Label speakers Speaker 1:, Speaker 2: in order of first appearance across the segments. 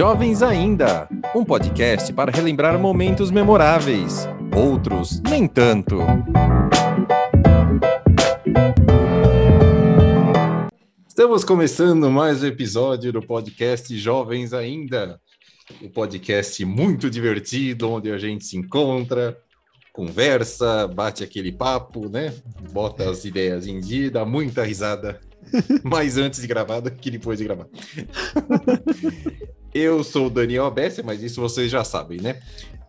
Speaker 1: Jovens Ainda, um podcast para relembrar momentos memoráveis, outros nem tanto. Estamos começando mais um episódio do podcast Jovens Ainda, um podcast muito divertido, onde a gente se encontra, conversa, bate aquele papo, né? Bota as ideias em dia, dá muita risada mais antes de gravar do que depois de gravar. Eu sou o Daniel Abessia, mas isso vocês já sabem, né?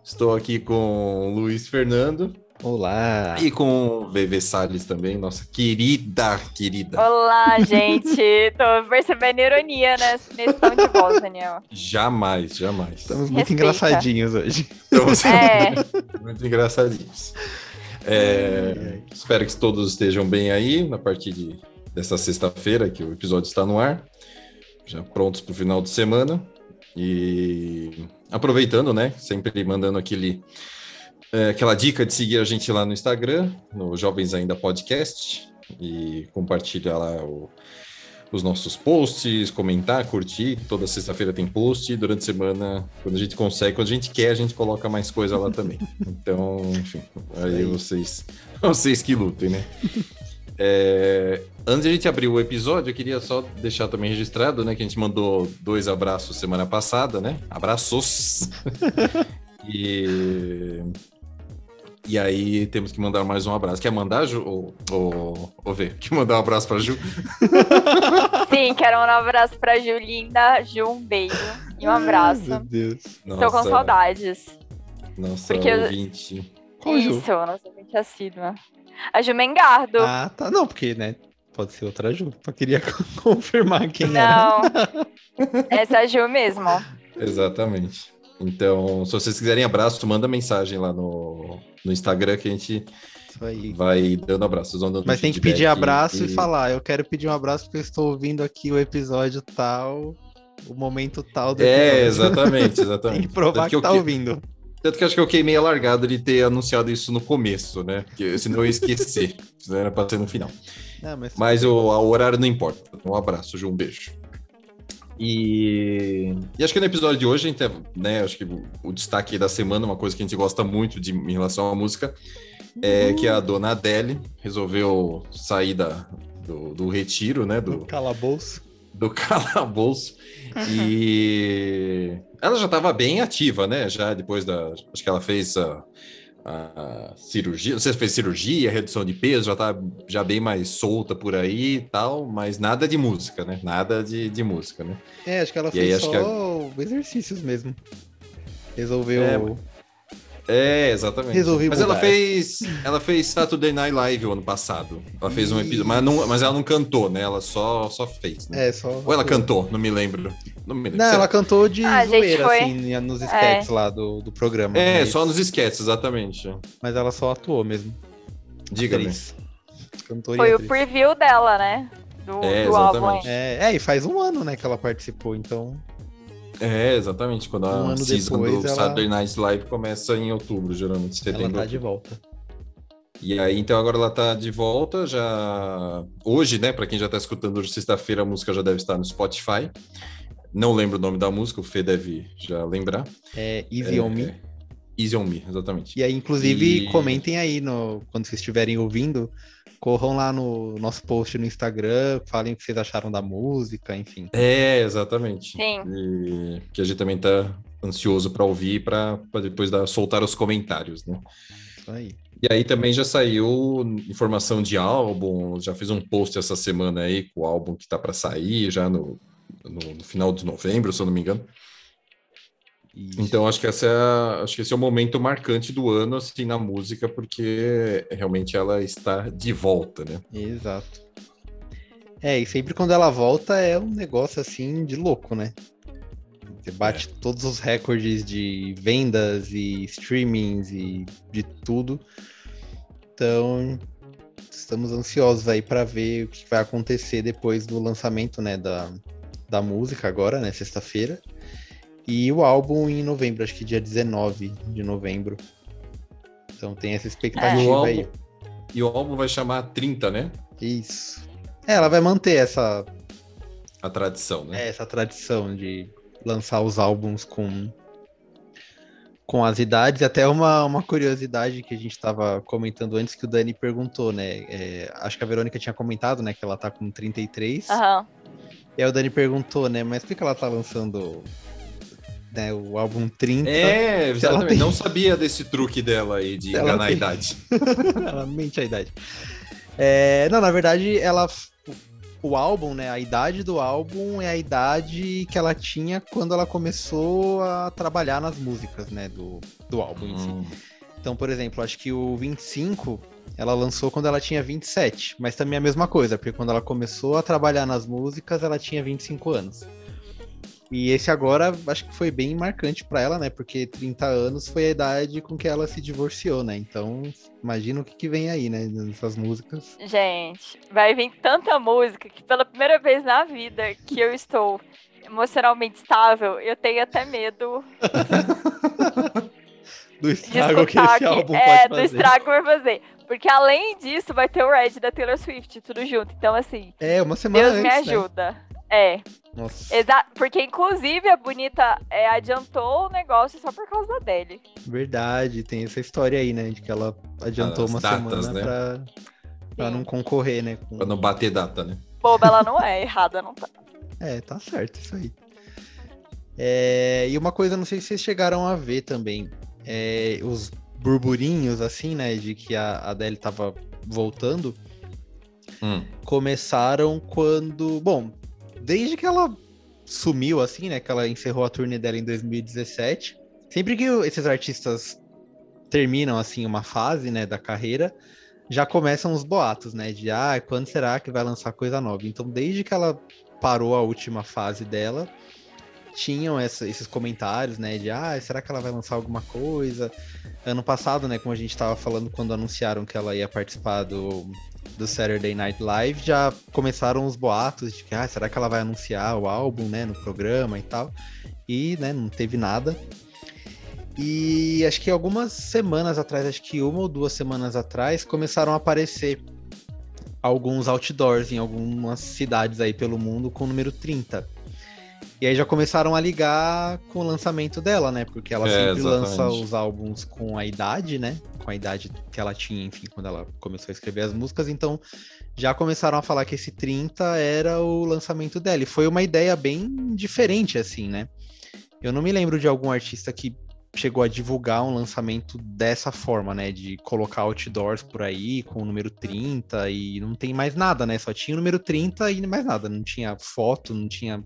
Speaker 1: Estou aqui com o Luiz Fernando.
Speaker 2: Olá!
Speaker 1: E com o VV Salles também, nossa querida, querida.
Speaker 3: Olá, gente! Tô percebendo ironia nesse, nesse tom de voz, Daniel.
Speaker 1: Jamais, jamais.
Speaker 2: Estamos muito
Speaker 3: Respeita.
Speaker 2: engraçadinhos hoje.
Speaker 1: Estamos
Speaker 3: É,
Speaker 1: muito engraçadinhos. É, espero que todos estejam bem aí na partir de, dessa sexta-feira, que o episódio está no ar, já prontos para o final de semana. E aproveitando, né? Sempre mandando aquele, é, aquela dica de seguir a gente lá no Instagram, no Jovens Ainda Podcast, e compartilhar lá o- os nossos posts, comentar, curtir. Toda sexta-feira tem post. Durante a semana, quando a gente consegue, quando a gente quer, a gente coloca mais coisa lá também. Então, enfim, aí
Speaker 2: aí.
Speaker 1: vocês, vocês que lutem, né? É, antes de a gente abrir o episódio, eu queria só deixar também registrado, né, que a gente mandou dois abraços semana passada, né? Abraços. e e aí temos que mandar mais um abraço. Quer mandar, Ju? Ou, ou, ou ver? Quer mandar um abraço para Ju?
Speaker 3: sim, quero um abraço pra Julinda. Ju, um beijo e um abraço.
Speaker 2: Meu Deus.
Speaker 3: Estou com saudades.
Speaker 1: Nossa,
Speaker 3: Porque eu-
Speaker 1: ouvinte.
Speaker 2: Qual Ju?
Speaker 3: Isso, nossa ouvinte assídua. A Ju Mengardo.
Speaker 2: Ah, tá. Não, porque, né? Pode ser outra Ju. Só queria confirmar quem era.
Speaker 3: Não, essa é a Ju mesmo.
Speaker 1: Exatamente. Então, se vocês quiserem abraço, manda mensagem lá no, no Instagram que a gente vai dando abraço. Vocês vão dando
Speaker 2: Mas tem que pedir abraço e... falar. Eu quero pedir um abraço porque eu estou ouvindo aqui o episódio tal, o momento tal do
Speaker 1: É,
Speaker 2: episódio.
Speaker 1: exatamente, exatamente.
Speaker 2: Tem que provar
Speaker 1: Tanto
Speaker 2: que,
Speaker 1: eu
Speaker 2: tá
Speaker 1: que-
Speaker 2: ouvindo.
Speaker 1: Tanto que acho que eu queimei a largada de ter anunciado isso no começo, né? Porque senão eu ia esquecer. Senão era pra ser no final.
Speaker 2: Não, mas...
Speaker 1: Mas o, o horário não importa. Um abraço, Ju, um beijo. E, e acho que no episódio de hoje, a gente, né, acho que o, o destaque da semana, uma coisa que a gente gosta muito de, em relação à música, é que a dona Adele resolveu sair da, do, do retiro, né, do,
Speaker 2: Calabouço.
Speaker 1: Do calabouço. E ela já estava bem ativa, né? Já depois da. Acho que ela fez a, a cirurgia. Não sei se fez cirurgia, redução de peso, já tá já bem mais solta por aí e tal, mas nada de música, né? Nada de, de música, né?
Speaker 2: É, acho que ela
Speaker 1: E aí,
Speaker 2: fez
Speaker 1: acho
Speaker 2: só
Speaker 1: que
Speaker 2: exercícios mesmo. Resolveu...
Speaker 1: É, É, exatamente.
Speaker 2: Resolvi
Speaker 1: mas ela
Speaker 2: mudar.
Speaker 1: fez, ela fez Saturday Night Live o ano passado. Ela fez um episódio, mas, não, mas ela não cantou, né? Ela só, só fez. Né?
Speaker 2: É, só...
Speaker 1: Ou ela cantou, não me lembro. Não me lembro.
Speaker 2: Não,
Speaker 1: Sei
Speaker 2: ela
Speaker 1: lá.
Speaker 2: cantou de
Speaker 3: Ah,
Speaker 2: zoeira,
Speaker 3: foi-
Speaker 2: assim, nos sketches lá do, do programa.
Speaker 1: É,
Speaker 2: mas-
Speaker 1: só nos esquetes, exatamente.
Speaker 2: Mas ela só atuou mesmo.
Speaker 1: Diga-me.
Speaker 2: Atriz. Cantora e
Speaker 3: Foi o preview dela, né? Do,
Speaker 1: É,
Speaker 3: do álbum.
Speaker 2: É, é, e faz um ano, né, que ela participou, então...
Speaker 1: É, exatamente. Quando a
Speaker 2: Um ano
Speaker 1: season
Speaker 2: depois,
Speaker 1: do
Speaker 2: ela-
Speaker 1: Saturday Night Live começa em outubro, geralmente, setembro.
Speaker 2: Ela tá de volta.
Speaker 1: E aí, então, agora ela tá de volta, já... Hoje, né, pra quem já tá escutando hoje, sexta-feira, a música já deve estar no Spotify. Não lembro o nome da música, o Fê deve já lembrar.
Speaker 2: É Easy
Speaker 1: É,
Speaker 2: On Me.
Speaker 1: é. Easy On Me, exatamente.
Speaker 2: E aí, inclusive,
Speaker 1: E-
Speaker 2: comentem aí no, quando vocês estiverem ouvindo, corram lá no nosso post no Instagram, falem o que vocês acharam da música, enfim.
Speaker 1: É, exatamente.
Speaker 3: Sim.
Speaker 1: E que a gente também tá ansioso para ouvir, para depois dar, soltar os comentários, né?
Speaker 2: Isso aí.
Speaker 1: E aí também já saiu informação de álbum, já fiz um post essa semana aí com o álbum que tá para sair, já no, no, no final de novembro, se eu não me engano.
Speaker 2: Isso.
Speaker 1: Então acho que essa é acho que esse é o momento marcante do ano assim na música, porque realmente ela está de volta, né?
Speaker 2: Exato. É, e sempre quando ela volta é um negócio assim de louco, né? Você bate todos os recordes de vendas e streamings e de tudo. Então, estamos ansiosos aí para ver o que vai acontecer depois do lançamento, né, da, da música agora, né, sexta-feira. E o álbum em novembro, acho que dia 19 de novembro. Então tem essa expectativa aí.
Speaker 1: álbum, e o álbum vai chamar 30, né?
Speaker 2: Isso. É, ela vai manter essa,
Speaker 1: A tradição, né?
Speaker 2: é, essa tradição de lançar os álbuns com com as idades, até uma, uma curiosidade que a gente estava comentando antes que o Dani perguntou, né? É, acho que a Verônica tinha comentado, né, que ela tá com 33.
Speaker 3: Aham.
Speaker 2: E aí o Dani perguntou, né, mas por que ela tá lançando né, o álbum 30?
Speaker 1: É, exatamente.
Speaker 2: tem-
Speaker 1: Não sabia desse truque dela aí de
Speaker 2: ela
Speaker 1: enganar a
Speaker 2: tem-
Speaker 1: idade.
Speaker 2: ela mente a idade. É, não, na verdade, ela. O álbum, né? A idade do álbum é a idade que ela tinha quando ela começou a trabalhar nas músicas, né? Do, do álbum si.
Speaker 1: Hum.
Speaker 2: Então, por exemplo, acho que o 25 ela lançou quando ela tinha 27, mas também é a mesma coisa, porque quando ela começou a trabalhar nas músicas, ela tinha 25 anos. E esse agora acho que foi bem marcante pra ela, né? Porque 30 anos foi a idade com que ela se divorciou, né? Então, imagina o que, que vem aí, né? Nessas músicas.
Speaker 3: Gente, vai vir tanta música que pela primeira vez na vida que eu estou emocionalmente estável, eu tenho até medo
Speaker 2: Do estrago que esse álbum
Speaker 3: é,
Speaker 2: pode
Speaker 3: do
Speaker 2: fazer.
Speaker 3: estrago que vai fazer. Porque além disso, vai ter o Red da Taylor Swift, tudo junto. Então, assim,
Speaker 2: É, uma semana
Speaker 3: Deus me
Speaker 2: antes, né?
Speaker 3: É,
Speaker 2: Nossa,
Speaker 3: exa porque inclusive a Bonita é, adiantou o negócio só por causa da Adele.
Speaker 2: verdade, tem essa história aí, né? De que ela adiantou
Speaker 1: As
Speaker 2: uma
Speaker 1: datas,
Speaker 2: semana
Speaker 1: né?
Speaker 2: pra, pra não concorrer, né? com-
Speaker 1: Pra não bater data, né?
Speaker 3: Boba ela não é, errada não tá.
Speaker 2: É, tá certo isso aí. É, e uma coisa, não sei se vocês chegaram a ver também, é, os burburinhos, assim, né, de que a Adele tava voltando,
Speaker 1: Hum.
Speaker 2: começaram quando, bom, desde que ela sumiu, assim, né, que ela encerrou a turnê dela em 2017, sempre que esses artistas terminam, assim, uma fase, né, da carreira, já começam os boatos, né, de, ah, quando será que vai lançar coisa nova? Então, desde que ela parou a última fase dela, tinham essa- esses comentários, né, de, ah, será que ela vai lançar alguma coisa? Ano passado, né, como a gente tava falando quando anunciaram que ela ia participar do, do Saturday Night Live, já começaram os boatos de que, ah, será que ela vai anunciar o álbum, né, no programa e tal? E, né, não teve nada. E acho que algumas semanas atrás, acho que uma ou duas semanas atrás, começaram a aparecer alguns outdoors em algumas cidades aí pelo mundo com o número 30. E aí já começaram a ligar com o lançamento dela, né? Porque ela
Speaker 1: É,
Speaker 2: sempre lança
Speaker 1: exatamente.
Speaker 2: os álbuns com a idade, né? Com a idade que ela tinha, enfim, quando ela começou a escrever as músicas. Então já começaram a falar que esse 30 era o lançamento dela. E foi uma ideia bem diferente, assim, né? Eu não me lembro de algum artista que chegou a divulgar um lançamento dessa forma, né? De colocar outdoors por aí com o número 30 e não tem mais nada, né? Só tinha o número 30 e mais nada. Não tinha foto, não tinha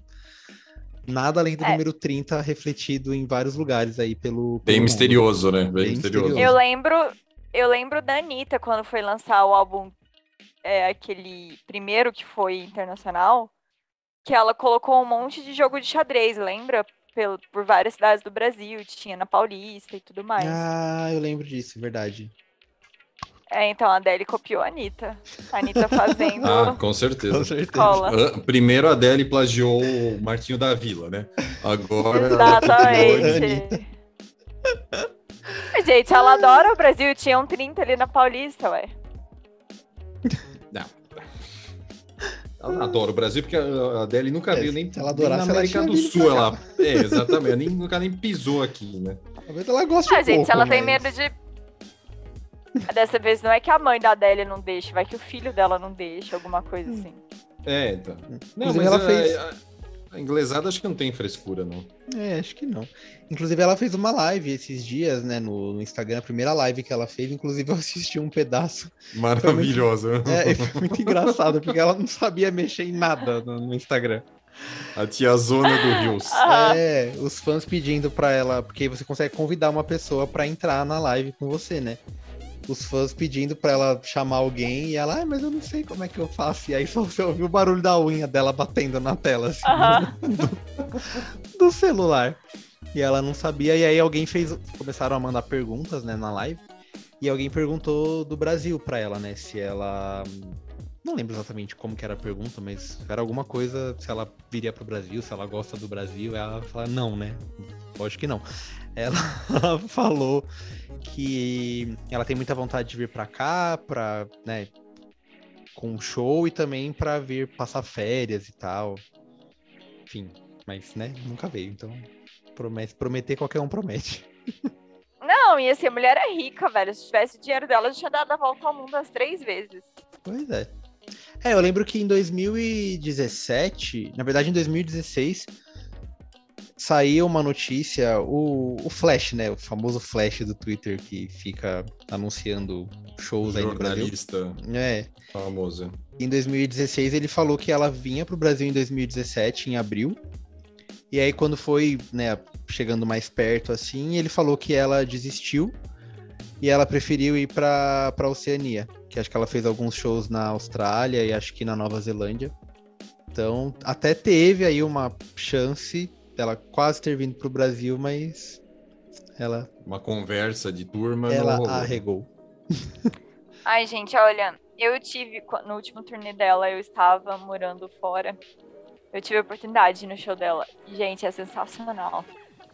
Speaker 2: nada além do
Speaker 3: É.
Speaker 2: número 30 refletido em vários lugares aí pelo.
Speaker 1: Bem
Speaker 2: pelo mundo.
Speaker 1: misterioso, né? Bem,
Speaker 2: Bem
Speaker 1: misterioso.
Speaker 2: misterioso.
Speaker 3: Eu lembro, eu lembro da Anitta quando foi lançar o álbum, é, aquele primeiro que foi internacional, que ela colocou um monte de jogo de xadrez, lembra? Pelo, por várias cidades do Brasil, tinha na Paulista e tudo mais.
Speaker 2: Ah, eu lembro disso, verdade.
Speaker 3: É, então a Adele copiou a Anitta. A Anitta fazendo
Speaker 1: Ah, com certeza.
Speaker 2: Com certeza.
Speaker 3: cola.
Speaker 1: Primeiro a Adele plagiou o Martinho da Vila, né? Agora.
Speaker 3: Exatamente. Gente, ela adora o Brasil, tinha um 30 ali na Paulista, ué.
Speaker 1: Ela não adora o Brasil porque a Adele nunca
Speaker 2: É,
Speaker 1: veio nem,
Speaker 2: ela
Speaker 1: nem
Speaker 2: adorasse,
Speaker 1: na
Speaker 2: ela
Speaker 1: América
Speaker 2: tinha
Speaker 1: do Sul. Ela, é, exatamente. Ela nem, nunca nem pisou aqui, né?
Speaker 2: Talvez ela goste um
Speaker 3: Ah, gente,
Speaker 2: pouco,
Speaker 3: ela tem
Speaker 2: mas-
Speaker 3: medo de. Dessa vez não é que a mãe da Adélia não deixa, vai que o filho dela não deixa, alguma coisa assim.
Speaker 1: É, então. Não,
Speaker 2: Inclusive,
Speaker 1: mas
Speaker 2: ela
Speaker 1: a,
Speaker 2: fez-
Speaker 1: a, a inglesada acho que não tem frescura, não.
Speaker 2: É, acho que não. Inclusive, ela fez uma live esses dias, né, no, no Instagram, a primeira live que ela fez. Inclusive, eu assisti um pedaço.
Speaker 1: Maravilhosa.
Speaker 2: É, e foi muito engraçado, porque ela não sabia mexer em nada no, no Instagram.
Speaker 1: A tiazona do Rios.
Speaker 2: É, os fãs pedindo pra ela, porque você consegue convidar uma pessoa pra entrar na live com você, né? Os fãs pedindo pra ela chamar alguém e ela, ai, mas eu não sei como é que eu faço. E aí só você ouviu o barulho da unha dela batendo na tela, assim,
Speaker 3: Aham.
Speaker 2: do celular. E ela não sabia, e aí alguém fez. Começaram a mandar perguntas, né, na live. E alguém perguntou do Brasil pra ela, né? Se ela. Não lembro exatamente como que era a pergunta, mas era alguma coisa, se ela viria pro Brasil, se ela gosta do Brasil. E ela falou, não, né? Lógico que não. Ela falou que ela tem muita vontade de vir pra cá, pra, né, com um show e também pra vir passar férias e tal. Enfim, Mas, né, nunca veio. Então, promete, prometer qualquer um promete.
Speaker 3: Não, e assim, a mulher é rica, velho. Se tivesse o dinheiro dela, já tinha dado a volta ao mundo as três vezes.
Speaker 2: Pois é. É, eu lembro que em 2017, na verdade em 2016, saiu uma notícia, o, o Flash, né? O famoso Flash do Twitter que fica anunciando shows aí no Brasil. É.
Speaker 1: famoso.
Speaker 2: Em 2016 ele falou que ela vinha pro Brasil em 2017, em abril. E aí quando foi, né, chegando mais perto assim, ele falou que ela desistiu e ela preferiu ir pra, pra Oceania. Que acho que ela fez alguns shows na Austrália e acho que na Nova Zelândia. Então, até teve aí uma chance dela quase ter vindo pro Brasil, mas ela,
Speaker 1: Uma conversa de turma. não
Speaker 2: ela
Speaker 1: rolou.
Speaker 2: arregou.
Speaker 3: Ai, gente, olha, eu tive, no último turnê dela, eu estava morando fora. Eu tive a oportunidade de ir no show dela. Gente, é sensacional.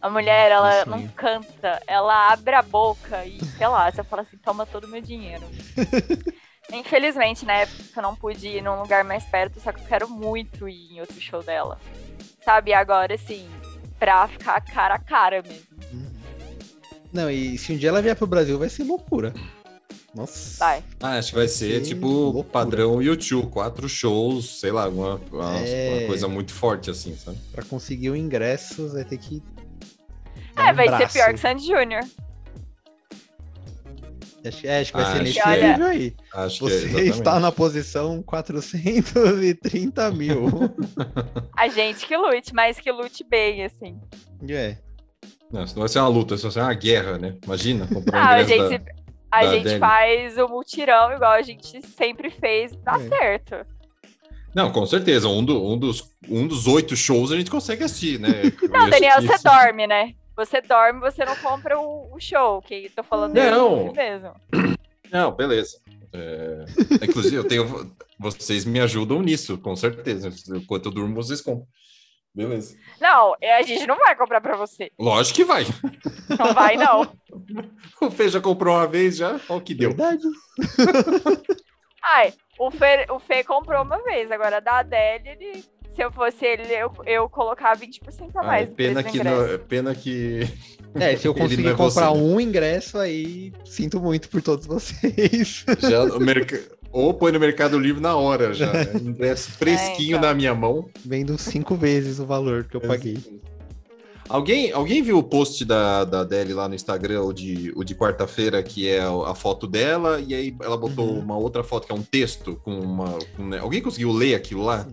Speaker 3: A mulher, ela não canta, ela abre a boca e, sei lá, você fala assim, toma todo o meu dinheiro. Infelizmente, na época eu não pude ir num lugar mais perto, só que eu quero muito ir em outro show dela. Sabe, agora, assim, pra ficar cara a cara mesmo.
Speaker 2: Não, e se um dia ela vier pro Brasil, vai ser loucura. Nossa.
Speaker 3: Vai.
Speaker 1: Ah, acho que vai ser
Speaker 2: Que
Speaker 1: tipo
Speaker 2: loucura.
Speaker 1: padrão YouTube, quatro shows, sei lá, uma, uma,
Speaker 2: É.
Speaker 1: uma coisa muito forte assim, sabe?
Speaker 2: Pra conseguir o ingresso, vai ter que. dar
Speaker 3: É,
Speaker 2: um
Speaker 3: vai
Speaker 2: braço.
Speaker 3: ser pior que Sandy Júnior.
Speaker 2: Acho, é, acho que vai
Speaker 1: Ah,
Speaker 2: ser
Speaker 1: acho
Speaker 2: nesse
Speaker 3: que é.
Speaker 2: nível aí.
Speaker 1: Acho que é,
Speaker 2: Você
Speaker 1: exatamente.
Speaker 2: está na posição 430 mil.
Speaker 3: A gente que lute, mas que lute bem, assim.
Speaker 2: é.
Speaker 1: Não, isso não vai ser uma luta, isso vai ser uma guerra, né? Imagina comprar
Speaker 3: Ah, a gente,
Speaker 1: da-
Speaker 3: a
Speaker 1: da
Speaker 3: gente
Speaker 1: Adele.
Speaker 3: faz o multirão igual a gente sempre fez, dá
Speaker 2: É.
Speaker 3: certo.
Speaker 1: Não, com certeza. Um, do- um dos, um dos oito shows a gente consegue assistir, né?
Speaker 3: Não, Daniel, você dorme, né? Você dorme, você não compra o, o show, que tô falando
Speaker 1: Não.
Speaker 3: mesmo.
Speaker 1: Não, beleza. É, Inclusive, eu tenho. Vocês me ajudam nisso, com certeza. Enquanto eu durmo, vocês compram. Beleza.
Speaker 3: Não, a gente não vai comprar pra você.
Speaker 1: Lógico que vai.
Speaker 3: Não vai, não.
Speaker 1: O Fê já comprou uma vez já. Olha o que deu.
Speaker 2: Verdade.
Speaker 3: Ai, o Fê, o Fê comprou uma vez, agora da Adele, ele, se eu fosse ele, eu, eu colocar 20% a
Speaker 1: Ah,
Speaker 3: mais.
Speaker 1: é
Speaker 3: no
Speaker 1: pena,
Speaker 3: preço do
Speaker 1: que
Speaker 3: ingresso.
Speaker 1: não- é pena que.
Speaker 2: É, se eu conseguir
Speaker 1: é
Speaker 2: comprar
Speaker 1: você,
Speaker 2: um ingresso, aí sinto muito por todos vocês.
Speaker 1: Já o merc... Ou põe no Mercado Livre na hora já. Né? Ingresso fresquinho
Speaker 3: então.
Speaker 1: na minha mão.
Speaker 2: Vendo cinco vezes o valor que eu paguei.
Speaker 1: Alguém, alguém viu o post da, da Adele lá no Instagram, o de, o de quarta-feira, que é a foto dela, e aí ela botou
Speaker 2: Uhum.
Speaker 1: uma outra foto que é um texto com uma. com, né? Alguém conseguiu ler aquilo lá?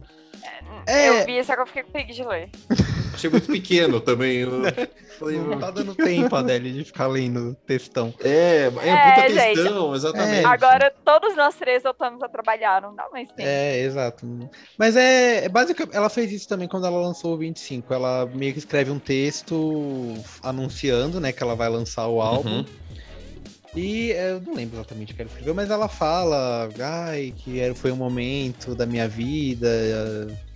Speaker 2: É.
Speaker 3: Eu vi, só que eu fiquei com preguiça de ler.
Speaker 1: Achei muito pequeno também. eu falei,
Speaker 2: Não tá dando tempo, Adele, de ficar lendo textão.
Speaker 1: é, é,
Speaker 3: É,
Speaker 1: puta
Speaker 3: gente.
Speaker 1: textão, exatamente.
Speaker 3: Agora, todos nós três voltamos a trabalhar, não dá mais tempo.
Speaker 2: É, exato. Mas é, é basicamente. Ela fez isso também quando ela lançou o 25. Ela meio que escreve um texto anunciando, né, que ela vai lançar o álbum.
Speaker 1: Uhum.
Speaker 2: E é, eu não lembro exatamente o que ela escreveu, mas ela fala, ai, que foi um momento da minha vida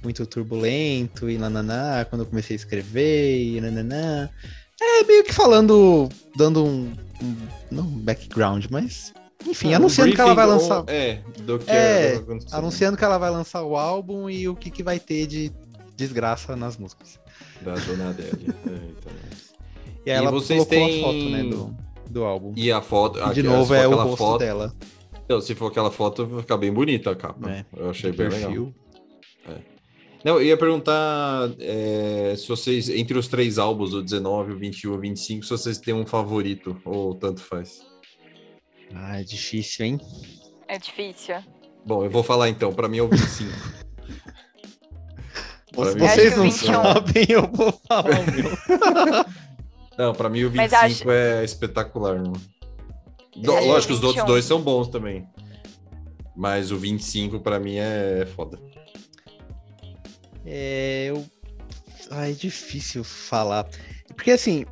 Speaker 2: muito turbulento e nananá, quando eu comecei a escrever e nananá. É meio que falando, dando um, um- não um background, mas enfim,
Speaker 1: Um
Speaker 2: anunciando que ela vai lançar,
Speaker 1: ou- É, do que
Speaker 2: É,
Speaker 1: é,
Speaker 2: anunciando que ela vai lançar o álbum e o que, que vai ter de desgraça nas músicas.
Speaker 1: Da dona Adele. É, então.
Speaker 2: E aí
Speaker 1: E
Speaker 2: ela
Speaker 1: vocês
Speaker 2: colocou
Speaker 1: têm-
Speaker 2: a foto, né, do, do álbum.
Speaker 1: E a foto.
Speaker 2: E
Speaker 1: a-
Speaker 2: de
Speaker 1: se
Speaker 2: novo é o rosto
Speaker 1: foto,
Speaker 2: dela.
Speaker 1: Então, se for aquela foto, vai ficar bem bonita a capa.
Speaker 2: É,
Speaker 1: Eu achei bem legal.
Speaker 2: perfil.
Speaker 1: Não, eu ia perguntar é, se vocês, entre os três álbuns, o 19, o 21 e o 25, se vocês têm um favorito, ou tanto faz.
Speaker 2: Ah, é difícil, hein?
Speaker 3: É difícil.
Speaker 1: Bom, eu vou falar então, pra mim é o 25. Pra mim,
Speaker 2: Vocês não
Speaker 3: que o 21.
Speaker 2: sabem, eu vou falar o meu.
Speaker 1: Não, pra mim o 25
Speaker 3: Mas acho-
Speaker 1: é espetacular. Do-
Speaker 3: Acho
Speaker 1: Lógico, os outros
Speaker 3: 21.
Speaker 1: dois são bons também. Mas o 25 pra mim é foda.
Speaker 2: É, eu... Ah, é difícil falar. Porque assim,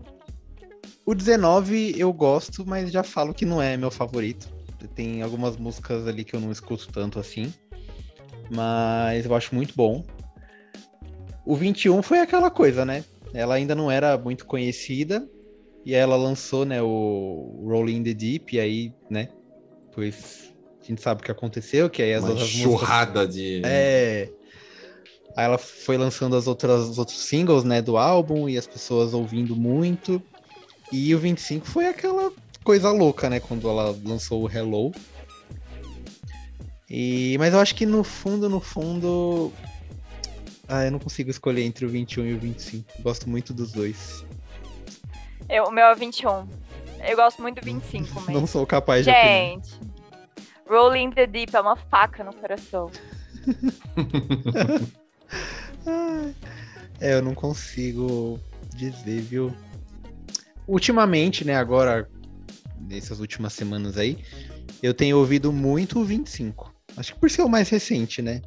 Speaker 2: o 19 eu gosto, mas já falo que não é meu favorito. Tem algumas músicas ali que eu não escuto tanto assim. Mas eu acho muito bom. O 21 foi aquela coisa, né? Ela ainda não era muito conhecida. E ela lançou, né, o Rolling in the Deep. E aí, né? Pois a gente sabe o que aconteceu, que aí as
Speaker 1: Uma
Speaker 2: outras músicas
Speaker 1: churrada de.
Speaker 2: é. Aí ela foi lançando as outras, os outros singles, né, do álbum e as pessoas ouvindo muito. E o 25 foi aquela coisa louca, né, quando ela lançou o Hello. E, mas eu acho que no fundo, no fundo. Ah, eu não consigo escolher entre o 21 e o 25. Gosto muito dos dois.
Speaker 3: Eu, o meu é 21. Eu gosto muito do 25 mesmo.
Speaker 2: Não sou capaz
Speaker 3: de Gente, Rolling the Deep é uma faca no coração.
Speaker 2: é, eu não consigo dizer, viu? Ultimamente, né, agora, nessas últimas semanas aí, eu tenho ouvido muito o 25. Acho que por ser o mais recente, né?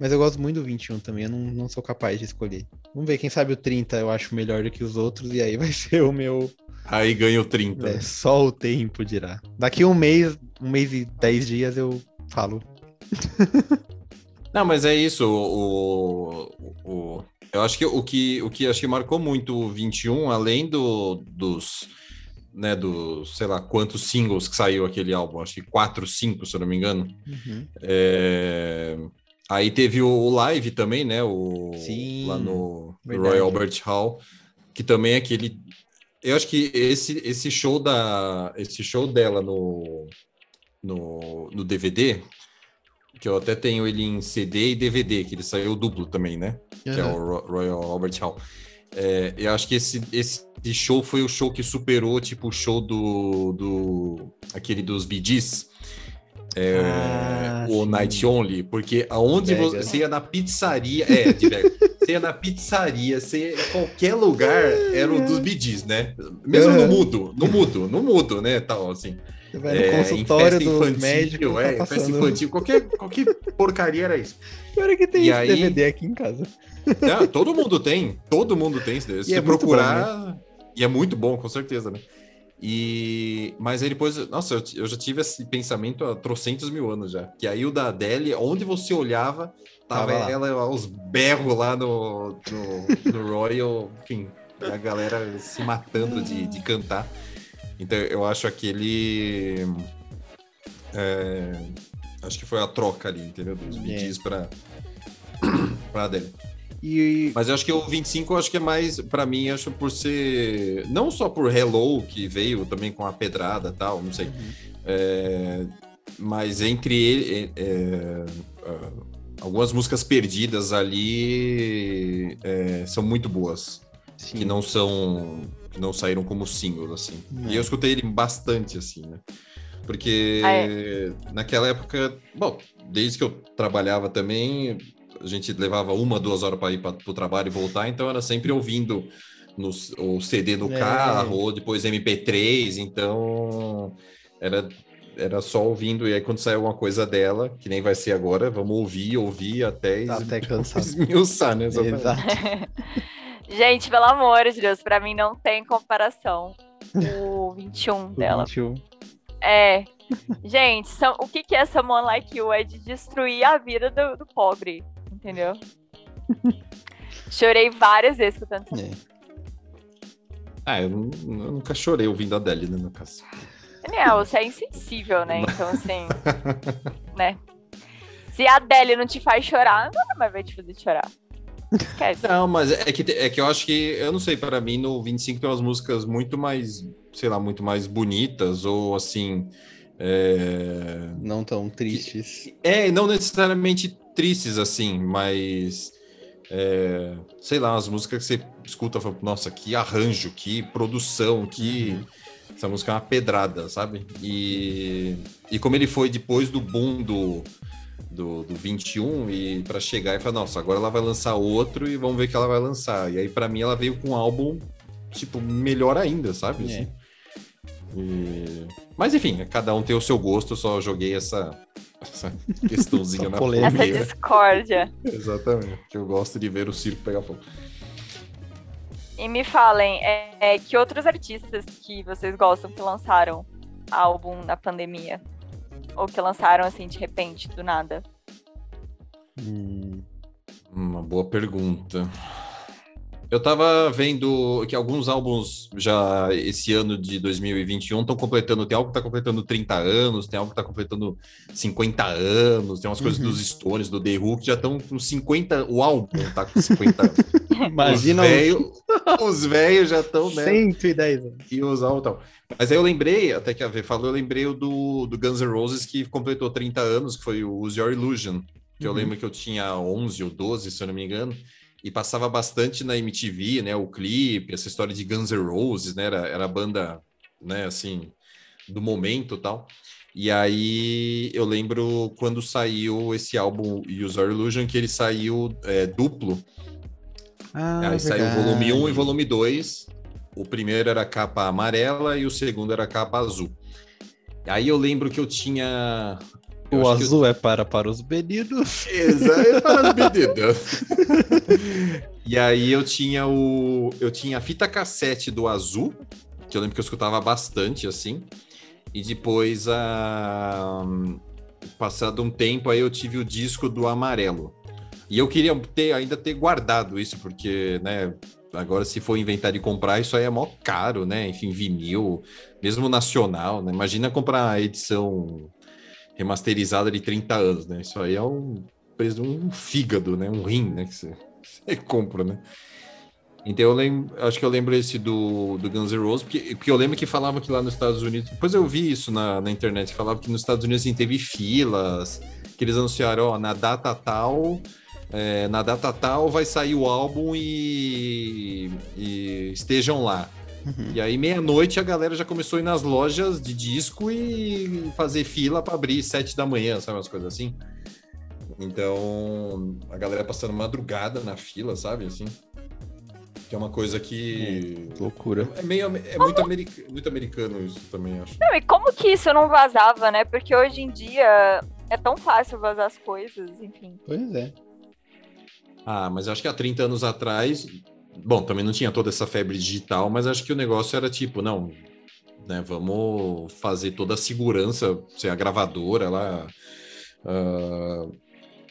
Speaker 2: Mas eu gosto muito do 21 também, eu não, não sou capaz de escolher. Vamos ver, quem sabe o 30 eu acho melhor do que os outros, e aí vai ser o meu.
Speaker 1: Aí ganha o 30.
Speaker 2: É, só o tempo dirá. Daqui um mês, um mês e dez dias eu falo.
Speaker 1: Não, mas é isso. O, o, o, eu acho que o que o que acho que marcou muito o 21, além do, dos né, dos, sei lá, quantos singles que saiu aquele álbum, acho que quatro, cinco, se eu não me engano. Uhum. É... Aí teve o live também, né, o...
Speaker 2: Sim,
Speaker 1: lá no Royal Albert Hall, que também é aquele... Eu acho que esse, esse show da esse show dela no, no, no DVD, que eu até tenho ele em CD e DVD, que ele saiu duplo também, né? Uhum. Que é o Royal Albert Hall. É, eu acho que esse, esse show foi o show que superou, tipo, o show do. do aquele dos Bee Gees. É, ah, o sim. Night Only, porque aonde você, você, ia na pizzaria, é, de você ia na pizzaria, você ia, qualquer lugar era o dos Bee Gees, né? Mesmo uhum. no mudo, no mudo, no mudo, né? Tal, assim.
Speaker 2: Você vai no é, consultório do infantil, médico.
Speaker 1: É, tá festa infantil, qualquer, qualquer porcaria era isso.
Speaker 2: Pior é que tem e esse aí... DVD aqui em casa.
Speaker 1: Todo mundo tem, todo mundo tem. Se você é procurar. Bom, né? E é muito bom, com certeza, né? E... Mas aí depois, nossa, eu, eu, já tive esse pensamento há trocentos mil anos já. Que aí o da Adele, onde você olhava, tava, tava ela aos berros lá no, no, no Royal, enfim, a galera se matando de, de cantar. Então eu acho aquele. É, acho que foi a troca ali, entendeu? Dos BTs é. para para Adele. E... Mas eu acho que o 25 eu acho que é mais, para mim, acho por ser. Não só por Hello, que veio também com a pedrada e tal, não sei. Uhum. É, mas entre ele. É, é, algumas músicas perdidas ali é, são muito boas. Sim. Que não são. Que não saíram como singles, assim. E eu é. escutei ele bastante, assim, né? Porque ah, é. naquela época, bom, desde que eu trabalhava também, a gente levava uma, duas horas para ir para o trabalho e voltar, então era sempre ouvindo no, o CD no é. carro, ou depois MP3, então era, era só ouvindo, e aí quando sai alguma coisa dela, que nem vai ser agora, vamos ouvir, ouvir até,
Speaker 2: até cansar.
Speaker 1: esmiuçar, né?
Speaker 2: Exato.
Speaker 3: gente, pelo amor de Deus, para mim não tem comparação o 21 o dela.
Speaker 2: 21.
Speaker 3: É. Gente, são, o que, que é Someone Like You? É de destruir a vida do, do pobre entendeu? Chorei várias vezes com tanto. É.
Speaker 1: Ah, eu, eu, nunca chorei ouvindo a Adele, né, no caso.
Speaker 3: Daniel, você é insensível, né? Então, assim, né? Se a Adele não te faz chorar, nada mais vai te fazer chorar. Esquece.
Speaker 1: Não, mas é que, é que eu acho que, eu não sei, para mim no 25 tem umas músicas muito mais, sei lá, muito mais bonitas, ou assim. É...
Speaker 2: Não tão tristes.
Speaker 1: É, não necessariamente tristes, assim, mas. É, sei lá, as músicas que você escuta, fala, nossa, que arranjo, que produção, que. Uhum. Essa música é uma pedrada, sabe? E, e como ele foi depois do boom do, do, do 21 e para chegar e falar, nossa, agora ela vai lançar outro e vamos ver o que ela vai lançar. E aí, para mim, ela veio com um álbum, tipo, melhor ainda, sabe? É. Assim. E... Mas enfim, cada um tem o seu gosto, eu só joguei essa, essa questãozinha na
Speaker 3: polêmica. Essa discórdia.
Speaker 1: Exatamente. Que eu gosto de ver o circo pegar fogo.
Speaker 3: E me falem, é, é, que outros artistas que vocês gostam que lançaram álbum na pandemia? Ou que lançaram assim de repente, do nada?
Speaker 1: Hum, uma boa pergunta. Eu tava vendo que alguns álbuns já esse ano de 2021 estão completando. Tem algo que tá completando 30 anos, tem algo que tá completando 50 anos, tem umas coisas
Speaker 2: Uhum.
Speaker 1: dos Stones, do The Who, que já estão com 50. O álbum tá com 50 anos.
Speaker 2: Imagina
Speaker 1: os velhos os velhos já estão, né?
Speaker 2: 110 anos.
Speaker 1: E os álbuns tal. Mas aí eu lembrei, até que a V falou, eu lembrei o do, do Guns N' Roses que completou 30 anos, que foi o Use Your Illusion. Que eu
Speaker 2: Uhum.
Speaker 1: lembro que eu tinha 11 ou 12, se eu não me engano. E passava bastante na MTV, né? O clipe, essa história de Guns N' Roses, né? Era, era a banda, né? Assim, do momento e tal. E aí eu lembro quando saiu esse álbum Use Your Illusion, que ele saiu é, duplo.
Speaker 2: Ah,
Speaker 1: aí saiu o volume 1 e
Speaker 2: verdade.
Speaker 1: volume 2. O primeiro era a capa amarela e o segundo era a capa azul. Aí eu lembro que eu tinha. Eu
Speaker 2: O
Speaker 1: eu
Speaker 2: azul é para, para os meninos.
Speaker 1: Exato, para as meninas. e aí eu tinha o. Eu tinha a fita cassete do azul, que eu lembro que eu escutava bastante, assim. E depois, a... passado um tempo, aí eu tive o disco do amarelo. E eu queria ter, ainda ter guardado isso, porque, né, agora se for inventar de comprar, isso aí é mó caro, né? Enfim, vinil, mesmo nacional, né? Imagina comprar a edição remasterizada de 30 anos, né? Isso aí é um um fígado, né? Um rim, né? Que você, você compra, né? Então eu lembro, acho que eu lembro esse do, do Guns N' Roses, porque, porque eu lembro que falava que lá nos Estados Unidos, depois eu vi isso na, na internet, falava que nos Estados Unidos assim, teve filas, que eles anunciaram, ó, na data tal, é, na data tal vai sair o álbum e, e estejam lá.
Speaker 2: Uhum.
Speaker 1: E aí, meia-noite, a galera já começou a ir nas lojas de disco e fazer fila para abrir sete da manhã, sabe? Umas coisas assim. Então, a galera passando madrugada na fila, sabe? Assim. Que é uma coisa que.
Speaker 2: Loucura.
Speaker 1: É, meio, é muito, america- muito americano isso também, acho.
Speaker 3: Não, e como que isso não vazava, né? Porque hoje em dia é tão fácil vazar as coisas, enfim.
Speaker 2: Pois é.
Speaker 1: Ah, mas acho que há 30 anos atrás. Bom, também não tinha toda essa febre digital, mas acho que o negócio era tipo, não, né, vamos fazer toda a segurança, ser a gravadora lá, ah,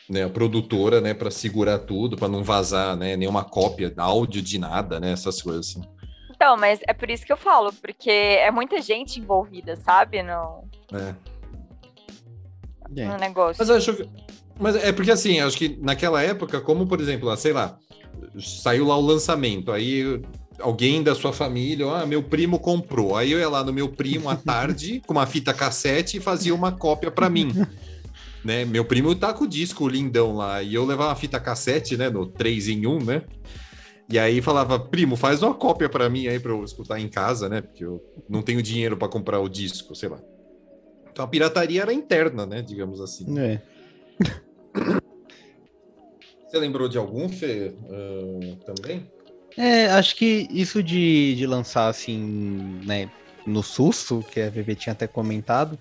Speaker 1: né, a produtora, né, para segurar tudo, para não vazar, né, nenhuma cópia, áudio de nada, né, essas coisas assim.
Speaker 3: Então, mas é por isso que eu falo, porque é muita gente envolvida, sabe? No,
Speaker 1: É.
Speaker 3: No negócio.
Speaker 1: Mas acho que- Mas é porque assim, acho que naquela época, como por exemplo, sei lá, saiu lá o lançamento, aí alguém da sua família, ah, meu primo comprou. Aí eu ia lá no meu primo à tarde com uma fita cassete e fazia uma cópia para mim. Né? Meu primo tá com o disco lindão lá, e eu levava uma fita cassete, né, no 3 em 1, né? E aí falava, primo, faz uma cópia para mim aí para eu escutar em casa, né? Porque eu não tenho dinheiro para comprar o disco, sei lá. Então a pirataria era interna, né, digamos assim.
Speaker 2: É.
Speaker 1: Você lembrou de algum, Fê, ah, também?
Speaker 2: É, acho que isso de, de lançar assim, né, no susto, que a VV tinha até comentado,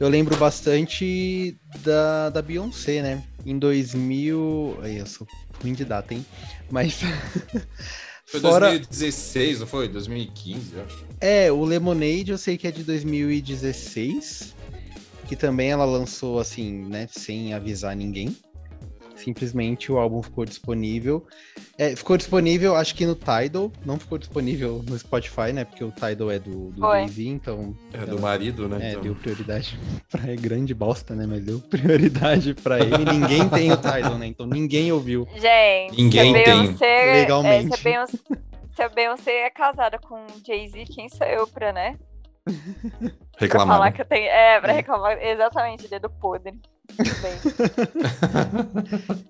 Speaker 2: eu lembro bastante da, da Beyoncé, né? Em 2000. Aí, eu sou ruim de data, hein? Mas.
Speaker 1: Foi
Speaker 2: Fora.
Speaker 1: 2016, não foi? 2015, eu acho.
Speaker 2: É, o Lemonade eu sei que é de 2016, que também ela lançou assim, né, sem avisar ninguém. Simplesmente o álbum ficou disponível. É, ficou disponível, acho que no Tidal, não ficou disponível no Spotify, né? Porque o Tidal é do, do. Jay-Z, então
Speaker 1: É do
Speaker 2: Ela-
Speaker 1: marido, né?
Speaker 2: é,
Speaker 1: então.
Speaker 2: deu prioridade pra é grande bosta, né? Mas deu prioridade pra ele. Ninguém tem o Tidal, né? Então ninguém ouviu.
Speaker 3: Gente,
Speaker 1: Ninguém
Speaker 3: a
Speaker 1: tem.
Speaker 3: Beyoncé,
Speaker 2: Legalmente.
Speaker 3: É, se, a Beyoncé, se a Beyoncé é casada com Jay-Z, quem sou eu pra, né? Pra
Speaker 1: Reclamar.
Speaker 3: falar
Speaker 1: né?
Speaker 3: que eu tenho. É, pra reclamar. Exatamente, dedo podre. Tudo bem.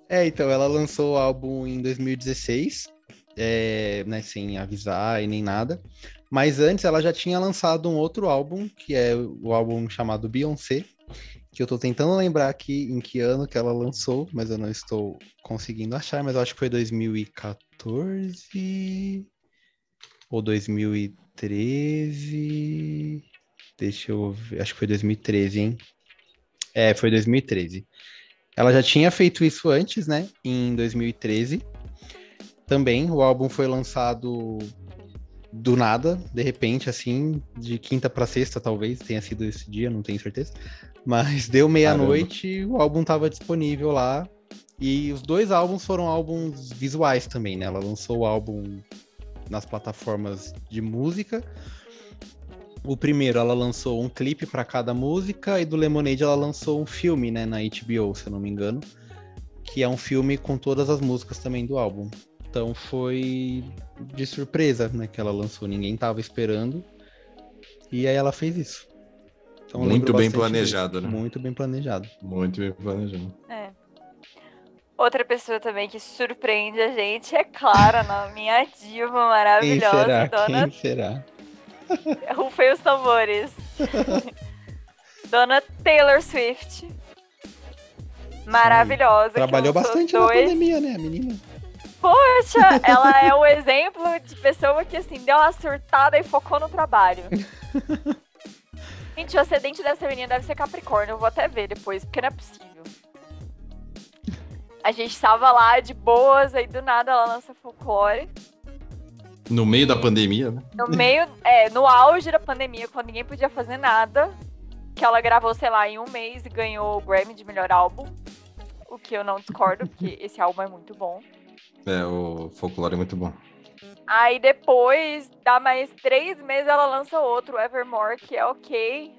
Speaker 2: É, então, ela lançou o álbum em 2016, é, né, sem avisar e nem nada. Mas antes ela já tinha lançado um outro álbum, que é o álbum chamado Beyoncé, que eu tô tentando lembrar aqui em que ano que ela lançou, mas eu não estou conseguindo achar, mas eu acho que foi 2014 ou 2013. Deixa eu ver, acho que foi 2013, hein? É, foi 2013. Ela já tinha feito isso antes, né? Em 2013. Também o álbum foi lançado do nada, de repente, assim, de quinta para sexta, talvez tenha sido esse dia, não tenho certeza. Mas deu meia-noite, o álbum tava disponível lá E os dois álbuns foram álbuns visuais também, né? Ela lançou o álbum nas plataformas de música. O primeiro, ela lançou um clipe para cada música, e do Lemonade ela lançou um filme, né, na HBO, se eu não me engano, que é um filme com todas as músicas também do álbum. Então foi de surpresa, né, que ela lançou, ninguém tava esperando. E aí ela fez isso.
Speaker 1: Então, Muito bem planejado, disso.
Speaker 2: né? Muito bem planejado.
Speaker 1: Muito bem planejado.
Speaker 3: É. Outra pessoa também que surpreende a gente é Clara, na minha diva maravilhosa.
Speaker 2: Quem será? Dona... Quem será?
Speaker 3: Rufei os tambores. Dona Taylor Swift. Maravilhosa.
Speaker 2: Trabalhou bastante dois... na pandemia, né, a menina?
Speaker 3: Poxa, ela é o exemplo de pessoa que, assim, deu uma surtada e focou no trabalho. Gente, o acidente dessa menina deve ser Capricórnio. Eu vou até ver depois, porque não é possível. A gente tava lá de boas, aí do nada ela lança folclore.
Speaker 1: No meio da pandemia, né?
Speaker 3: No meio, é, no auge da pandemia, quando ninguém podia fazer nada, que ela gravou, sei lá, em um mês e ganhou o Grammy de melhor álbum. O que eu não discordo, porque esse álbum é muito bom.
Speaker 1: É, o folclore é muito bom.
Speaker 3: Aí depois, dá mais três meses, ela lança outro, Evermore, que é ok.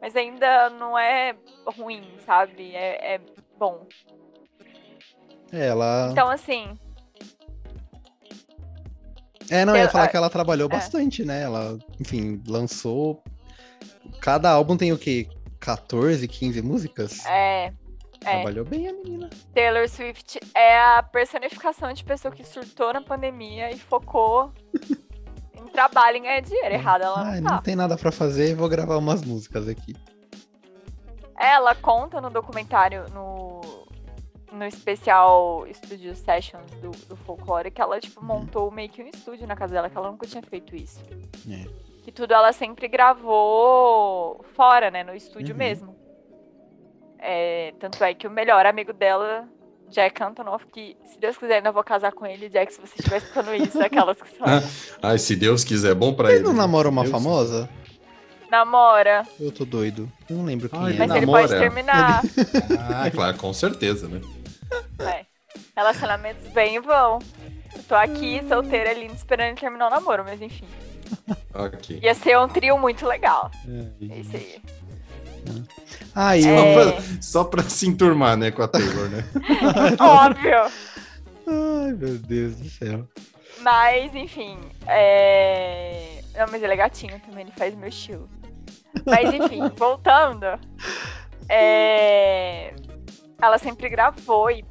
Speaker 3: Mas ainda não é ruim, sabe? É, é bom.
Speaker 2: Ela.
Speaker 3: Então, assim.
Speaker 2: É, não, eu ia falar que ela trabalhou é. bastante, né? Ela, enfim, lançou. Cada álbum tem o quê? 14, 15 músicas?
Speaker 3: É.
Speaker 2: É. Trabalhou bem a menina.
Speaker 3: Taylor Swift é a personificação de pessoa que surtou na pandemia e focou em trabalho, em ganhar dinheiro. Errada ela não tá.
Speaker 2: Não tem nada para fazer, vou gravar umas músicas aqui.
Speaker 3: Ela conta no documentário, no no especial Studio Sessions do, do Folklore que ela, tipo, uhum. montou meio que um estúdio na casa dela, que ela nunca tinha feito isso. É. Que tudo ela sempre gravou fora, né? No estúdio uhum. mesmo. É, tanto é que o melhor amigo dela, Jack Antonoff, que se Deus quiser ainda vou casar com ele, Jack, se você estiver escutando isso, aquelas que são.
Speaker 1: Ai, se Deus quiser, é bom pra ele.
Speaker 2: Ele não namora uma Deus famosa?
Speaker 3: Namora.
Speaker 2: Eu tô doido. Eu não lembro quem
Speaker 3: Ai,
Speaker 2: é.
Speaker 3: Mas namora. ele pode terminar.
Speaker 1: ah, claro, com certeza, né?
Speaker 3: É. Relacionamentos bem vão. Eu tô aqui, solteira, linda, esperando ele terminar o namoro, mas enfim.
Speaker 1: Ok.
Speaker 3: Ia ser um trio muito legal. É, isso aí.
Speaker 2: Ah,
Speaker 1: e só, é... pra, só pra se enturmar, né, com a Taylor, né?
Speaker 3: Óbvio.
Speaker 2: Ai, meu Deus do céu.
Speaker 3: Mas, enfim, é... Não, mas ele é gatinho também, ele faz meu estilo. Mas, enfim, voltando. É ela sempre gravou e,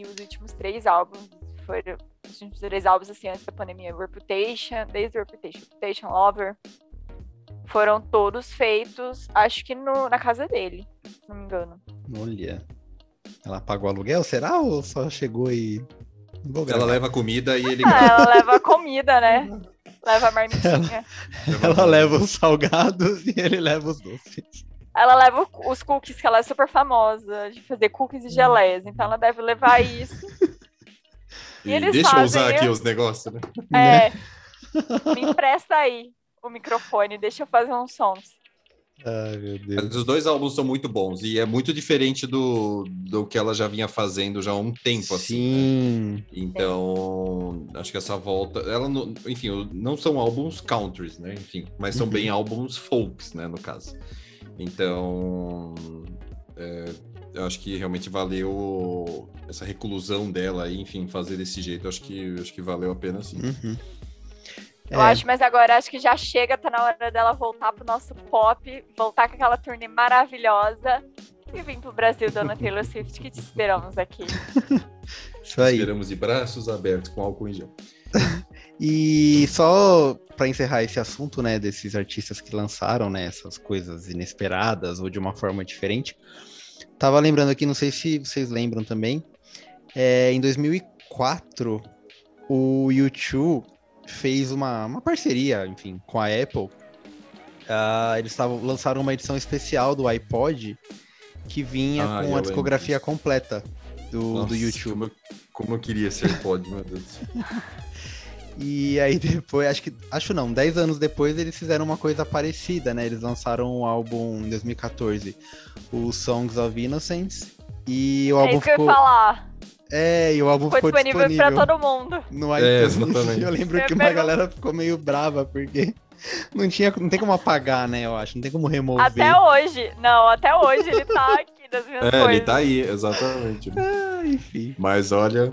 Speaker 3: e os últimos três álbuns foram os últimos três álbuns assim antes da pandemia, Reputation, desde Reputation, Reputation Lover, foram todos feitos, acho que no, na casa dele, se não me engano.
Speaker 2: Olha. Ela pagou aluguel, será? Ou só chegou e.
Speaker 1: Ela leva comida e ele.
Speaker 3: Ah, ela leva comida, né? Leva a marmitinha.
Speaker 2: Ela, ela leva os salgados e ele leva os doces.
Speaker 3: Ela leva os cookies, que ela é super famosa de fazer cookies e geleias. Então ela deve levar isso.
Speaker 1: e, e deixa eu usar aqui os negócios, né?
Speaker 3: É. Né? Me empresta aí o microfone, deixa eu fazer uns sons.
Speaker 2: Ai, meu Deus.
Speaker 1: Os dois álbuns são muito bons e é muito diferente do, do que ela já vinha fazendo já há um tempo, assim. Né? Sim. Né? Então, acho que essa volta. Ela, não, enfim, não são álbuns countries, né? Enfim, mas são uhum. bem álbuns folks, né? No caso. Então, é, eu acho que realmente valeu essa reclusão dela, enfim, fazer desse jeito. Eu acho que, acho que valeu a pena, sim.
Speaker 2: Uhum.
Speaker 3: Eu é. acho, mas agora acho que já chega, tá na hora dela voltar pro nosso pop, voltar com aquela turnê maravilhosa e vir pro Brasil, dona Taylor Swift, que te esperamos aqui.
Speaker 1: Isso aí. Esperamos de braços abertos com álcool em gel.
Speaker 2: E só para encerrar esse assunto, né, desses artistas que lançaram, né, essas coisas inesperadas ou de uma forma diferente, tava lembrando aqui, não sei se vocês lembram também, é, em 2004, o YouTube fez uma, uma parceria, enfim, com a Apple. Uh, eles tavam, lançaram uma edição especial do iPod que vinha ah, com a discografia completa do, Nossa, do YouTube.
Speaker 1: Como eu, como eu queria ser iPod, meu Deus.
Speaker 2: E aí depois, acho que. Acho não, 10 anos depois eles fizeram uma coisa parecida, né? Eles lançaram um álbum em 2014, o Songs of Innocence. E o
Speaker 3: é
Speaker 2: álbum
Speaker 3: isso
Speaker 2: ficou.
Speaker 3: Que eu ia falar.
Speaker 2: É, e o álbum
Speaker 3: Foi
Speaker 2: ficou
Speaker 3: disponível
Speaker 2: disponível
Speaker 3: pra todo mundo.
Speaker 2: no
Speaker 1: É,
Speaker 2: iTunes.
Speaker 1: exatamente.
Speaker 2: Eu lembro
Speaker 3: Eu
Speaker 2: que uma
Speaker 3: pergunto-
Speaker 2: galera ficou meio brava, porque não, tinha, não tem como apagar, né, eu acho. Não tem como remover.
Speaker 3: Até hoje. Não, até hoje ele tá aqui das minhas
Speaker 1: É,
Speaker 3: coisas.
Speaker 1: ele tá aí, exatamente.
Speaker 2: Ah, enfim,
Speaker 1: Mas olha.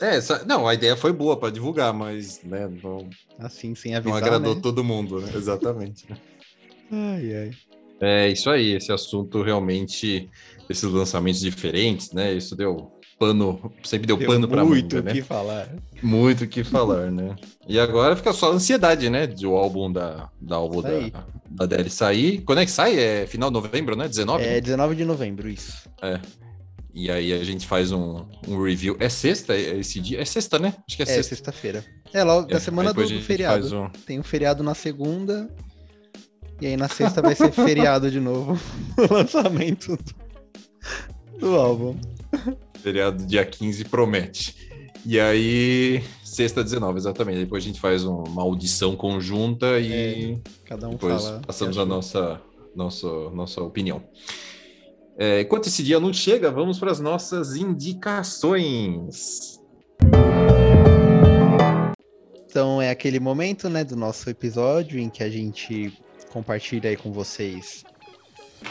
Speaker 1: É, essa- não, a ideia foi boa para divulgar, mas né, não,
Speaker 2: assim, sem
Speaker 1: não
Speaker 2: avisar,
Speaker 1: agradou
Speaker 2: né?
Speaker 1: todo mundo, né? Exatamente.
Speaker 2: Ai, ai.
Speaker 1: É isso aí, esse assunto realmente, esses lançamentos diferentes, né? Isso deu pano, sempre deu,
Speaker 2: Deu
Speaker 1: pano para
Speaker 2: muito
Speaker 1: manga,
Speaker 2: o
Speaker 1: né?
Speaker 2: que falar.
Speaker 1: Muito o que falar, né? E agora fica só a ansiedade, né? De o álbum da, da álbum da, da Adele sair. Quando é que sai? É final de novembro, né? 19?
Speaker 2: É 19 de novembro, isso.
Speaker 1: E aí a gente faz um, um review. É sexta é esse dia? É sexta, né? Acho que é,
Speaker 2: É,
Speaker 1: sexta.
Speaker 2: sexta-feira. É, logo
Speaker 1: É,
Speaker 2: da semana
Speaker 1: aí
Speaker 2: do, do feriado.
Speaker 1: um-
Speaker 2: Tem um feriado na segunda. E aí na sexta vai ser feriado de novo. o lançamento do, do álbum.
Speaker 1: Feriado dia 15 promete. E aí, sexta 19, exatamente. Depois a gente faz um- uma audição conjunta e
Speaker 2: Cada um
Speaker 1: depois
Speaker 2: fala.
Speaker 1: passamos a nossa, nossa, nossa opinião. É, enquanto esse dia não chega, vamos para as nossas indicações.
Speaker 2: Então é aquele momento, né, do nosso episódio em que a gente compartilha aí com vocês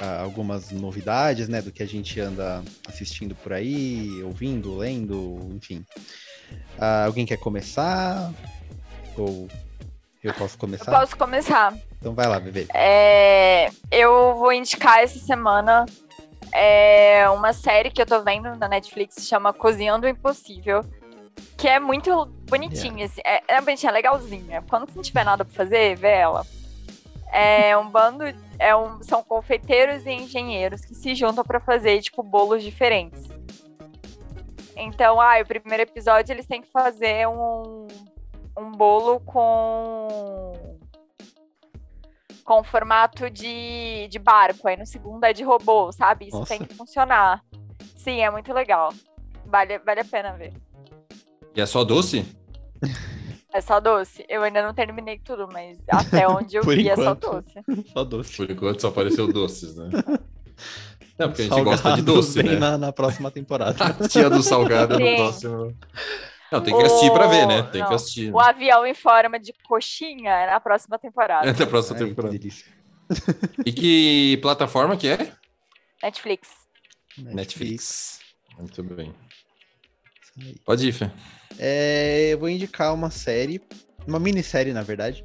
Speaker 2: ah, algumas novidades, né, do que a gente anda assistindo por aí, ouvindo, lendo, enfim. Ah, alguém quer começar? Ou eu posso
Speaker 3: Eu
Speaker 2: começar?
Speaker 3: posso começar.
Speaker 2: Então vai lá, bebê.
Speaker 3: É, eu vou indicar essa semana é, uma série que eu tô vendo na Netflix, se chama Cozinhando o Impossível. Que é muito bonitinha, assim, é, é bonitinha, é legalzinha. Quando você não tiver nada pra fazer, vê ela. É um bando, é um, são confeiteiros e engenheiros que se juntam pra fazer, tipo, bolos diferentes. Então, ah, o primeiro episódio eles têm que fazer um, um bolo com com formato de, de barco. Aí no segundo é de robô, sabe? Isso
Speaker 2: Nossa.
Speaker 3: tem que funcionar. Sim, é muito legal. Vale, vale a pena ver.
Speaker 1: E é só doce?
Speaker 3: É só doce. Eu ainda não terminei tudo, mas até onde eu vi é só
Speaker 2: enquanto.
Speaker 3: doce.
Speaker 2: Só doce.
Speaker 1: Por enquanto só apareceu doces, né? Não, porque a gente gosta de doce, né?
Speaker 2: na, na próxima temporada.
Speaker 1: A tia do salgado no próximo. Não, tem que assistir pra ver, né? Tem
Speaker 3: Não.
Speaker 1: que assistir.
Speaker 3: O avião em forma de coxinha é na próxima temporada.
Speaker 1: É da próxima
Speaker 2: Ai, que
Speaker 1: temporada.
Speaker 2: delícia.
Speaker 1: E que plataforma que é?
Speaker 3: Netflix.
Speaker 1: Netflix. Muito bem. Pode ir, Fê.
Speaker 2: É, eu vou indicar uma série, uma minissérie, na verdade,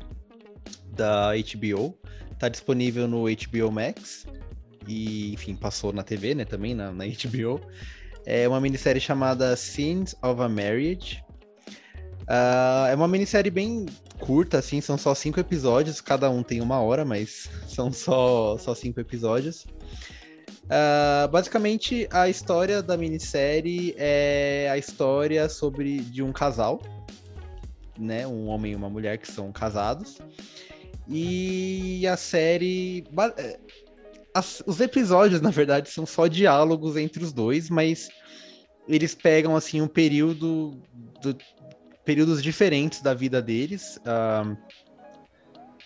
Speaker 2: da HBO. Tá disponível no HBO Max. E, enfim, passou na TV, né, também, na, na HBO. É uma minissérie chamada Scenes of a Marriage. Ah, é uma minissérie bem curta, assim, são só cinco episódios, cada um tem uma hora, mas são só, só cinco episódios. Ah, basicamente, a história da minissérie é a história sobre de um casal, né? Um homem e uma mulher que são casados. E a série. As- os episódios, na verdade, são só diálogos entre os dois, mas eles pegam assim um período. do- períodos diferentes da vida deles. ah,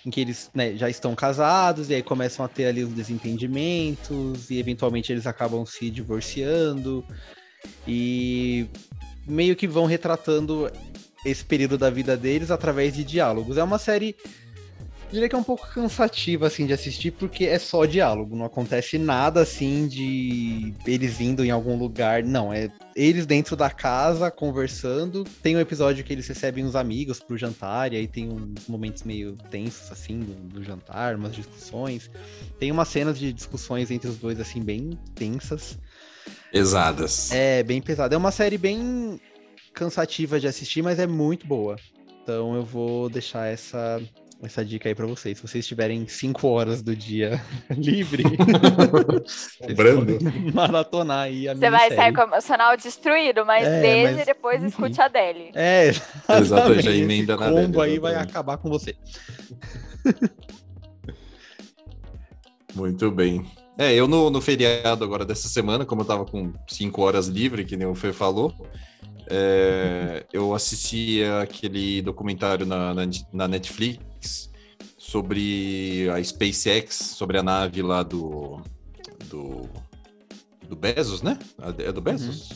Speaker 2: em que eles né, já estão casados e aí começam a ter ali os desentendimentos e eventualmente eles acabam se divorciando e meio que vão retratando esse período da vida deles através de diálogos. É uma série, diria que é um pouco cansativa assim de assistir porque é só diálogo, não acontece nada assim de eles indo em algum lugar, não, é eles dentro da casa conversando. Tem um episódio que eles recebem uns amigos pro jantar, e aí tem uns momentos meio tensos, assim, do, do jantar, umas discussões. Tem umas cenas de discussões entre os dois, assim, bem tensas.
Speaker 1: Pesadas.
Speaker 2: É, bem pesado. É uma série bem cansativa de assistir, mas é muito boa. Então eu vou deixar essa, essa dica aí pra vocês. Se vocês tiverem cinco horas do dia livre,
Speaker 1: Brando.
Speaker 2: maratonar aí a
Speaker 3: Você vai sair com o emocional destruído, mas
Speaker 2: É,
Speaker 3: veja
Speaker 2: mas,
Speaker 3: e depois
Speaker 2: enfim.
Speaker 3: escute a Deli.
Speaker 2: É,
Speaker 1: Exato,
Speaker 2: exatamente.
Speaker 1: já emenda
Speaker 2: Esse
Speaker 1: na
Speaker 2: combo
Speaker 1: dele,
Speaker 2: aí vai acabar com você.
Speaker 1: Muito bem. É, eu no, no feriado agora dessa semana, como eu tava com cinco horas livre, que nem o Fê falou, é, eu assisti aquele documentário na, na, na Netflix sobre a SpaceX, sobre a nave lá do, do, do Bezos, né? É do Bezos?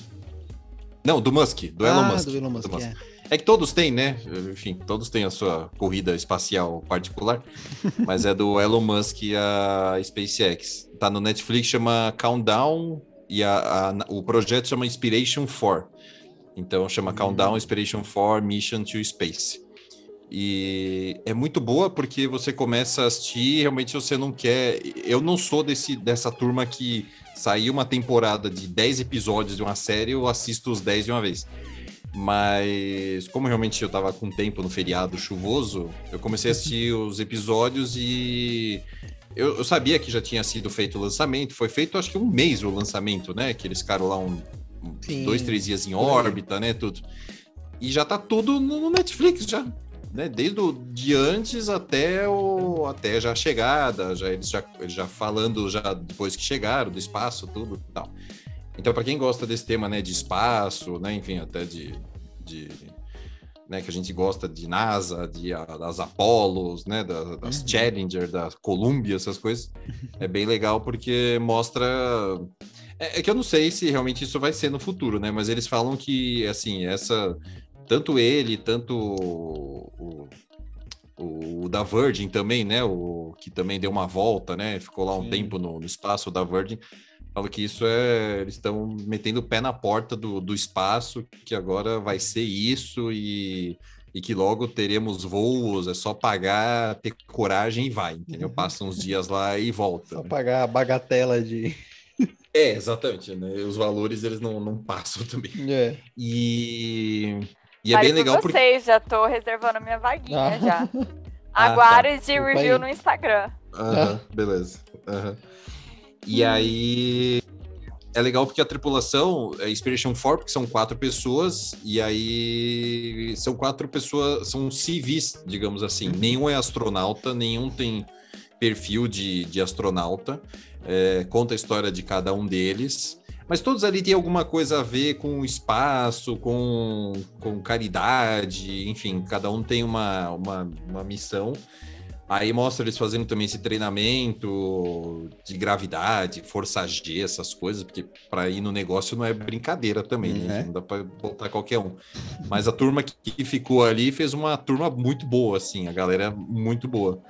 Speaker 1: Não, do Musk, do Elon Musk.
Speaker 2: Do Elon Musk,
Speaker 1: do Musk.
Speaker 2: É.
Speaker 1: É que todos têm, né? Enfim, todos têm a sua corrida espacial particular, mas é do Elon Musk e a SpaceX. Tá no Netflix, chama Countdown e a, a, o projeto chama Inspiration 4. Então chama Countdown Inspiration 4 Mission to Space. E é muito boa porque você começa a assistir, realmente você não quer. Eu não sou desse, dessa turma que saiu uma temporada de 10 episódios de uma série, eu assisto os 10 de uma vez. Mas como realmente eu tava com tempo no feriado chuvoso, eu comecei a assistir os episódios e eu, eu, sabia que já tinha sido feito o lançamento. Foi feito acho que um mês o lançamento, né? Que eles ficaram lá um, um dois, três dias em órbita, né? Tudo. E já tá tudo no Netflix já né, desde o de antes até o até já a chegada, já eles já, já falando já depois que chegaram do espaço, tudo, tal. Então, para quem gosta desse tema, né, de espaço, né, enfim, até de, de né, que a gente gosta de NASA, de das Apolos, né, das, das uhum. Challenger, da Columbia, essas coisas, é bem legal porque mostra é, é que eu não sei se realmente isso vai ser no futuro, né? Mas eles falam que assim essa tanto ele, tanto o, o, o, da Virgin também, né? O que também deu uma volta, né? Ficou lá um Sim. tempo no, no, espaço da Virgin. Falo que isso é. Eles estão metendo o pé na porta do, do espaço, que agora vai ser isso e, e que logo teremos voos, é só pagar, ter coragem e vai, entendeu? Uhum. Passa uns dias lá e volta.
Speaker 2: Só né? pagar a bagatela de.
Speaker 1: É, exatamente, né? Os valores eles não, não passam também.
Speaker 2: É.
Speaker 1: E e é bem legal
Speaker 3: vocês, porque... já tô reservando minha vaguinha ah. já. Aguarde ah, tá. de review no Instagram.
Speaker 1: Aham, beleza. E aí é legal porque a tripulação é Inspiration 4, porque são quatro pessoas, e aí são quatro pessoas, são civis, digamos assim. Nenhum é astronauta, nenhum tem perfil de, de astronauta. É, conta a história de cada um deles. Mas todos ali têm alguma coisa a ver com espaço, com, com caridade, enfim, cada um tem uma, uma, uma missão. Aí mostra eles fazendo também esse treinamento de gravidade, força G, essas coisas, porque para ir no negócio não é brincadeira também, né? Uhum. Não dá para botar qualquer um. Mas a turma que ficou ali fez uma turma muito boa, assim, a galera muito boa.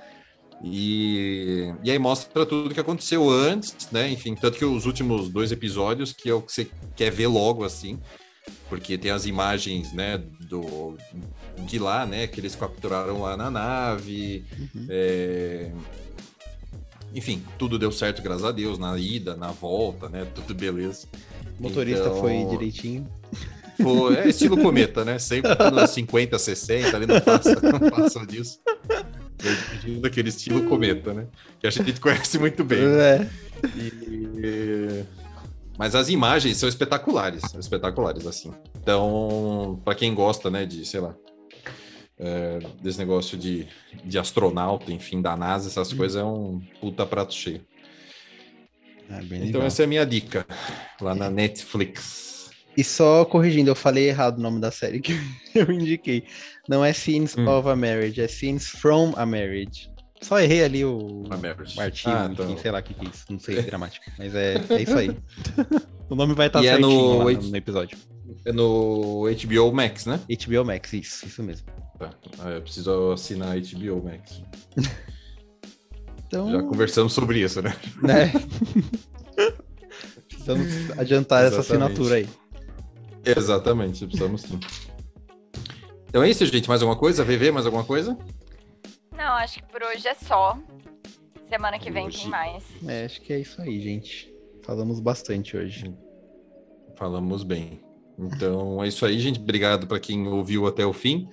Speaker 1: E, e aí mostra tudo que aconteceu antes, né? Enfim, tanto que os últimos dois episódios, que é o que você quer ver logo, assim, porque tem as imagens, né, do, de lá, né, que eles capturaram lá na nave. Uhum. É... Enfim, tudo deu certo, graças a Deus, na ida, na volta, né? Tudo beleza.
Speaker 2: O motorista então... foi direitinho.
Speaker 1: Foi, é estilo cometa, né? Sempre nos 50, 60, ali não passa, não passa disso daquele estilo cometa, né? Que a gente conhece muito bem.
Speaker 2: É.
Speaker 1: E... Mas as imagens são espetaculares, são espetaculares, assim. Então, para quem gosta, né, de, sei lá, é, desse negócio de, de astronauta, enfim, da NASA, essas hum. coisas, é um puta prato cheio. É então, legal. essa é a minha dica, lá na Netflix.
Speaker 2: E só corrigindo, eu falei errado o nome da série que eu indiquei. Não é Scenes hum. of a Marriage, é Scenes from a Marriage. Só errei ali o, o artigo, ah, então... enfim, sei lá o que, que é isso. Não sei gramática, mas é, é isso aí. o nome vai estar tá certinho é no... no, no episódio.
Speaker 1: É no HBO Max, né?
Speaker 2: HBO Max, isso, isso mesmo.
Speaker 1: Tá. Ah, eu preciso assinar HBO Max. então... Já conversamos sobre isso, né?
Speaker 2: né? Precisamos adiantar Exatamente. essa assinatura aí.
Speaker 1: Exatamente, precisamos sim. Então é isso, gente. Mais alguma coisa? VV, mais alguma coisa?
Speaker 3: Não, acho que por hoje é só. Semana que vem hoje... tem mais.
Speaker 2: É, acho que é isso aí, gente. Falamos bastante hoje.
Speaker 1: Falamos bem. Então é isso aí, gente. Obrigado para quem ouviu até o fim.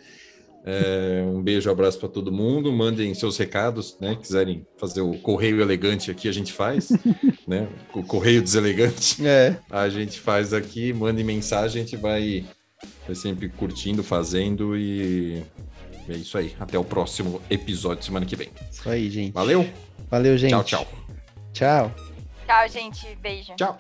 Speaker 1: É, um beijo, um abraço para todo mundo. Mandem seus recados, né? Quiserem fazer o correio elegante aqui, a gente faz, né? O correio deselegante,
Speaker 2: é.
Speaker 1: a gente faz aqui. Mandem mensagem, a gente vai, vai sempre curtindo, fazendo e é isso aí. Até o próximo episódio semana que vem.
Speaker 2: Isso aí, gente.
Speaker 1: Valeu.
Speaker 2: Valeu, gente.
Speaker 1: Tchau, tchau.
Speaker 2: Tchau.
Speaker 3: Tchau, gente. Beijo.
Speaker 1: Tchau.